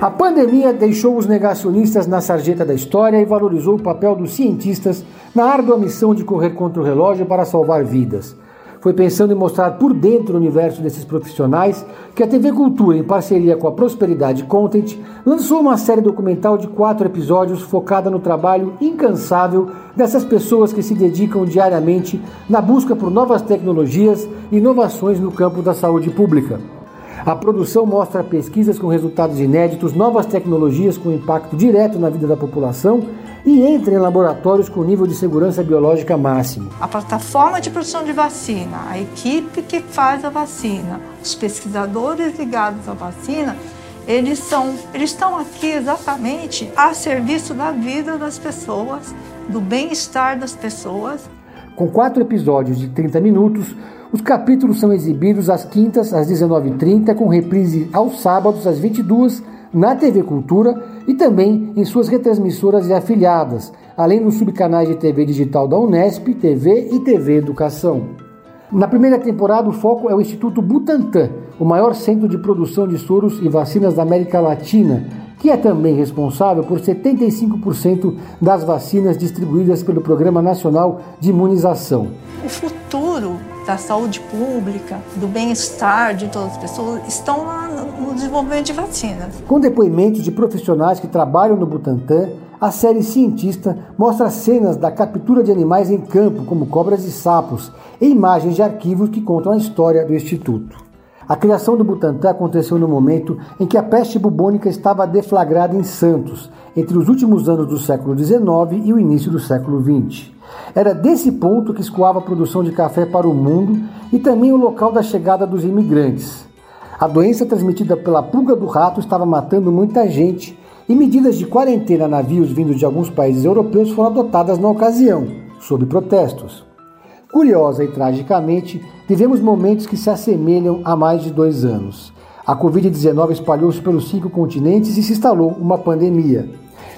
A pandemia deixou os negacionistas na sarjeta da história e valorizou o papel dos cientistas na árdua missão de correr contra o relógio para salvar vidas. Foi pensando em mostrar por dentro o universo desses profissionais que a TV Cultura, em parceria com a Prosperidade Content, lançou uma série documental de quatro episódios focada no trabalho incansável dessas pessoas que se dedicam diariamente na busca por novas tecnologias e inovações no campo da saúde pública. A produção mostra pesquisas com resultados inéditos, novas tecnologias com impacto direto na vida da população e entra em laboratórios com nível de segurança biológica máximo. A plataforma de produção de vacina, a equipe que faz a vacina, os pesquisadores ligados à vacina, eles são, eles estão aqui exatamente a serviço da vida das pessoas, do bem-estar das pessoas. Com quatro episódios de 30 minutos, os capítulos são exibidos às quintas, às 19h30, com reprise aos sábados, às 22 na TV Cultura e também em suas retransmissoras e afiliadas, além dos subcanais de TV digital da Unesp, TV e TV Educação. Na primeira temporada, o foco é o Instituto Butantan, o maior centro de produção de soros e vacinas da América Latina, que é também responsável por 75% das vacinas distribuídas pelo Programa Nacional de Imunização. O futuro da saúde pública, do bem-estar de todas as pessoas, estão no desenvolvimento de vacinas. Com depoimentos de profissionais que trabalham no Butantan, a série Cientista mostra cenas da captura de animais em campo, como cobras e sapos, e imagens de arquivos que contam a história do Instituto. A criação do Butantan aconteceu no momento em que a peste bubônica estava deflagrada em Santos, entre os últimos anos do século XIX e o início do século XX. Era desse ponto que escoava a produção de café para o mundo e também o local da chegada dos imigrantes. A doença transmitida pela pulga do rato estava matando muita gente e medidas de quarentena a navios vindos de alguns países europeus foram adotadas na ocasião, sob protestos. Curiosa e tragicamente, vivemos momentos que se assemelham a mais de dois anos. A Covid-19 espalhou-se pelos cinco continentes e se instalou uma pandemia.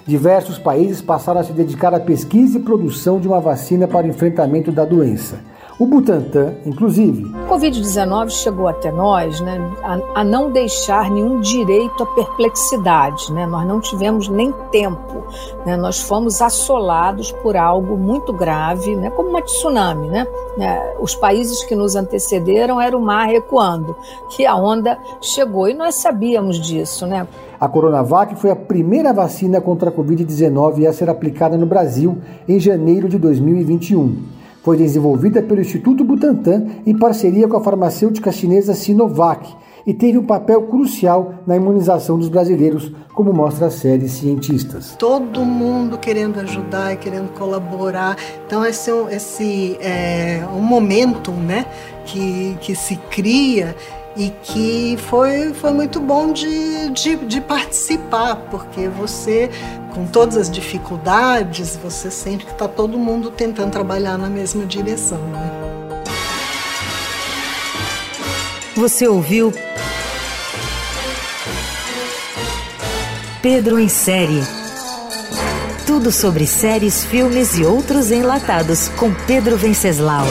Diversos países passaram a se dedicar à pesquisa e produção de uma vacina para o enfrentamento da doença. O Butantan, inclusive. O Covid-19 chegou até nós né, a, a, não deixar nenhum direito à perplexidade. Né? Nós não tivemos nem tempo. Né? Nós fomos assolados por algo muito grave, né? como uma tsunami. Né? É, os países que nos antecederam era o mar recuando, que a onda chegou e nós sabíamos disso. Né? A Coronavac foi a primeira vacina contra a Covid-19 a ser aplicada no Brasil em janeiro de 2021. Foi desenvolvida pelo Instituto Butantan em parceria com a farmacêutica chinesa Sinovac e teve um papel crucial na imunização dos brasileiros, como mostra a série Cientistas. Todo mundo querendo ajudar e querendo colaborar. Então esse, esse é um momento né, que, que se cria e que foi, foi muito bom de, de, de, participar, porque você, com todas as dificuldades, você sente que está todo mundo tentando trabalhar na mesma direção. Né? Você ouviu Pedro em Série. Tudo sobre séries, filmes e outros enlatados com Pedro Venceslau.